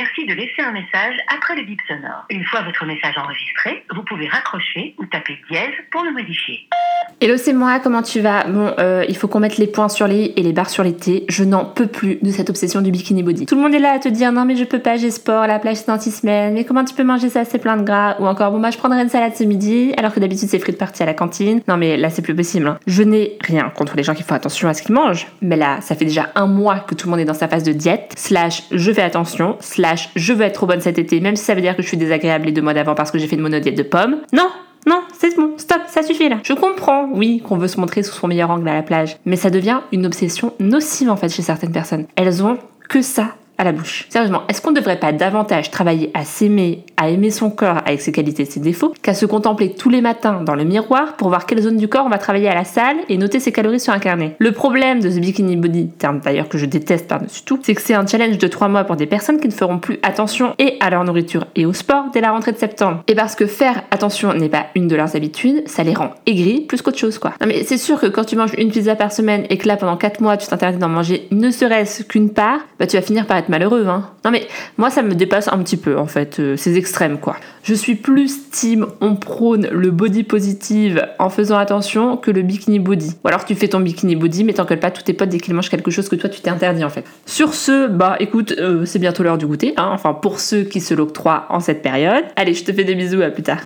suffit de laisser un message après le bip sonore. Une fois votre message enregistré, vous pouvez raccrocher ou taper dièse pour le modifier. Hello, c'est moi, comment tu vas? Bon, euh, il faut qu'on mette les points sur les et les barres sur les t. Je n'en peux plus de cette obsession du bikini body. Tout le monde est là à te dire non mais je peux pas, j'ai sport, la plage c'est dans six semaines, mais comment tu peux manger ça, c'est plein de gras Ou encore, bon bah je prendrai une salade ce midi, alors que d'habitude c'est frites parties à la cantine. Non mais là c'est plus possible. hein. Je n'ai rien contre les gens qui font attention à ce qu'ils mangent, mais là ça fait déjà un mois que tout le monde est dans sa phase de diète, slash je fais attention, slash je veux être trop bonne cet été, même si ça veut dire que je suis désagréable les deux mois d'avant parce que j'ai fait une monodiète de pommes. Non non, c'est bon, stop, ça suffit là. Je comprends, oui, qu'on veut se montrer sous son meilleur angle à la plage, mais ça devient une obsession nocive en fait chez certaines personnes. Elles ont que ça à la bouche. Sérieusement, est-ce qu'on ne devrait pas davantage travailler à s'aimer, à aimer son corps avec ses qualités et ses défauts, qu'à se contempler tous les matins dans le miroir pour voir quelle zone du corps on va travailler à la salle et noter ses calories sur un carnet Le problème de ce bikini body, terme d'ailleurs que je déteste par-dessus tout, c'est que c'est un challenge de 3 mois pour des personnes qui ne feront plus attention et à leur nourriture et au sport dès la rentrée de septembre. Et parce que faire attention n'est pas une de leurs habitudes, ça les rend aigris plus qu'autre chose quoi. Non mais c'est sûr que quand tu manges une pizza par semaine et que là pendant 4 mois tu t'interdis d'en manger ne serait-ce qu'une part, bah tu vas finir par être malheureux hein. Non mais moi ça me dépasse un petit peu en fait, euh, ces Je suis plus team on prône le body positive en faisant attention que le bikini body. Ou alors tu fais ton bikini body mais t'engueules pas tous tes potes dès qu'ils mangent quelque chose que toi tu t'es interdit en fait. Sur ce, bah écoute, euh, c'est bientôt l'heure du goûter, hein, enfin pour ceux qui se l'octroient en cette période. Allez, je te fais des bisous, à plus tard.